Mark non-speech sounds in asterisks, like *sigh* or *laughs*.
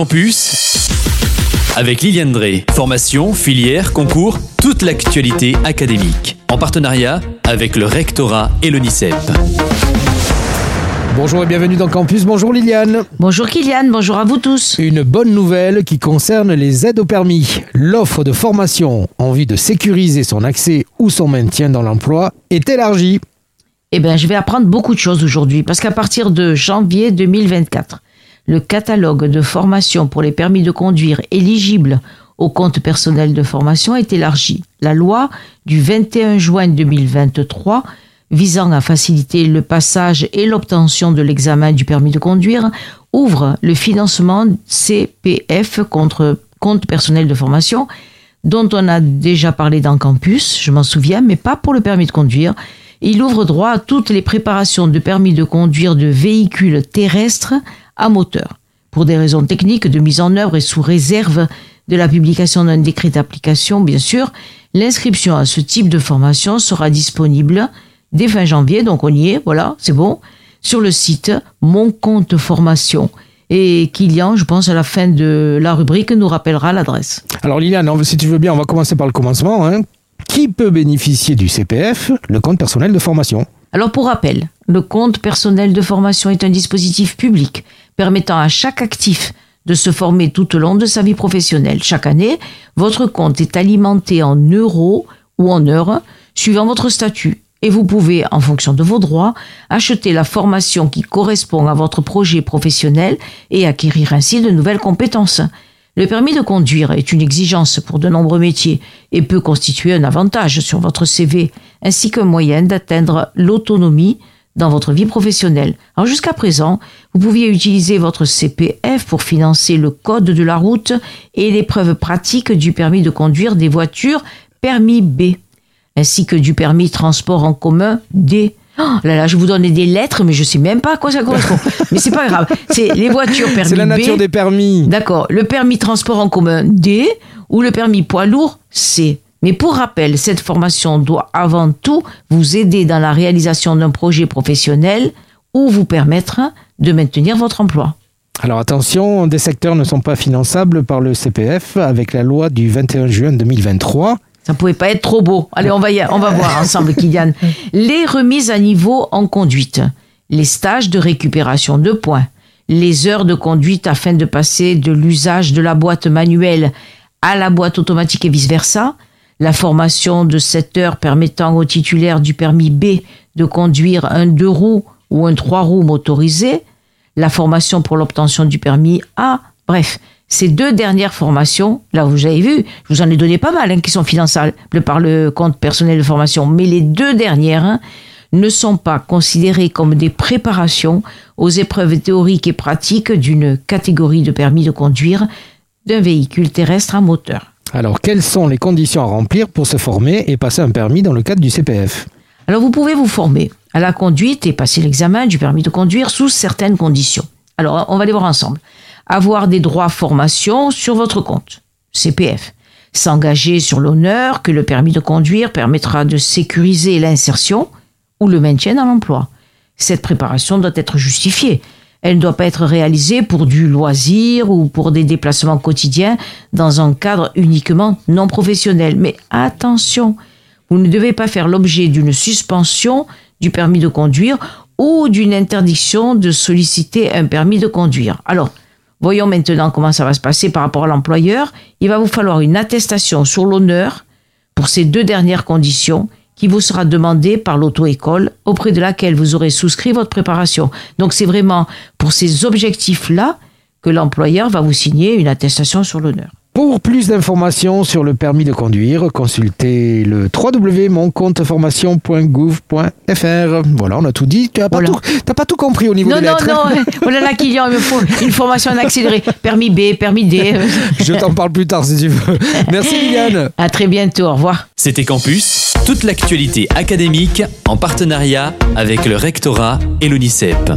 Campus avec Liliane Drey. Formation, filière, concours, toute l'actualité académique. En partenariat avec le rectorat et l'ONICEP. Bonjour et bienvenue dans Campus. Bonjour Liliane. Bonjour Kylian, bonjour à vous tous. Une bonne nouvelle qui concerne les aides au permis. L'offre de formation en vue de sécuriser son accès ou son maintien dans l'emploi est élargie. Eh bien, je vais apprendre beaucoup de choses aujourd'hui parce qu'à partir de janvier 2024, le catalogue de formation pour les permis de conduire éligibles au compte personnel de formation est élargi. La loi du 21 juin 2023 visant à faciliter le passage et l'obtention de l'examen du permis de conduire ouvre le financement CPF contre compte personnel de formation dont on a déjà parlé dans Campus, je m'en souviens, mais pas pour le permis de conduire. Il ouvre droit à toutes les préparations de permis de conduire de véhicules terrestres à moteur. Pour des raisons techniques de mise en œuvre et sous réserve de la publication d'un décret d'application, bien sûr, l'inscription à ce type de formation sera disponible dès fin janvier, donc on y est, voilà, c'est bon, sur le site Mon compte formation. Et Kylian, je pense, à la fin de la rubrique, nous rappellera l'adresse. Alors Liliane, si tu veux bien, on va commencer par le commencement. Hein. Qui peut bénéficier du CPF, le compte personnel de formation? Alors pour rappel, le compte personnel de formation est un dispositif public permettant à chaque actif de se former tout au long de sa vie professionnelle. Chaque année, votre compte est alimenté en euros ou en heures, suivant votre statut. Et vous pouvez, en fonction de vos droits, acheter la formation qui correspond à votre projet professionnel et acquérir ainsi de nouvelles compétences. Le permis de conduire est une exigence pour de nombreux métiers et peut constituer un avantage sur votre CV, ainsi qu'un moyen d'atteindre l'autonomie dans votre vie professionnelle. Alors jusqu'à présent, vous pouviez utiliser votre CPF pour financer le code de la route et l'épreuve pratique du permis de conduire des voitures permis B, ainsi que du permis transport en commun D. Oh là là, je vous donne des lettres, mais je sais même pas à quoi ça correspond. *laughs* mais c'est pas grave. C'est les voitures permis C'est la B. nature des permis. D'accord. Le permis transport en commun D ou le permis poids lourd C. Mais pour rappel, cette formation doit avant tout vous aider dans la réalisation d'un projet professionnel ou vous permettre de maintenir votre emploi. Alors attention, des secteurs ne sont pas finançables par le CPF avec la loi du 21 juin 2023. Ça pouvait pas être trop beau. Allez, on va, y- on va voir *laughs* ensemble, Kylian. Les remises à niveau en conduite, les stages de récupération de points, les heures de conduite afin de passer de l'usage de la boîte manuelle à la boîte automatique et vice-versa, la formation de 7 heures permettant aux titulaires du permis B de conduire un deux roues ou un trois roues motorisé, la formation pour l'obtention du permis A, bref, ces deux dernières formations, là vous avez vu, je vous en ai donné pas mal hein, qui sont finançables par le compte personnel de formation, mais les deux dernières hein, ne sont pas considérées comme des préparations aux épreuves théoriques et pratiques d'une catégorie de permis de conduire d'un véhicule terrestre à moteur. Alors quelles sont les conditions à remplir pour se former et passer un permis dans le cadre du CPF Alors vous pouvez vous former à la conduite et passer l'examen du permis de conduire sous certaines conditions. Alors on va les voir ensemble. Avoir des droits formation sur votre compte, CPF. S'engager sur l'honneur que le permis de conduire permettra de sécuriser l'insertion ou le maintien dans l'emploi. Cette préparation doit être justifiée. Elle ne doit pas être réalisée pour du loisir ou pour des déplacements quotidiens dans un cadre uniquement non professionnel. Mais attention, vous ne devez pas faire l'objet d'une suspension du permis de conduire ou d'une interdiction de solliciter un permis de conduire. Alors, voyons maintenant comment ça va se passer par rapport à l'employeur. Il va vous falloir une attestation sur l'honneur pour ces deux dernières conditions qui vous sera demandée par l'auto-école auprès de laquelle vous aurez souscrit votre préparation. Donc c'est vraiment pour ces objectifs-là que l'employeur va vous signer une attestation sur l'honneur. Pour plus d'informations sur le permis de conduire, consultez le www.moncompteformation.gouv.fr. Voilà, on a tout dit. Tu n'as pas, Voilà. tout- t'as pas tout compris au niveau Non, des non, lettres. non. *laughs* Oh là là, Kylian, il me faut une formation en accéléré. Permis B, permis D. Je t'en parle plus tard si tu veux. Merci Liliane. À très bientôt. Au revoir. C'était Campus, toute l'actualité académique en partenariat avec le rectorat et l'ONICEP.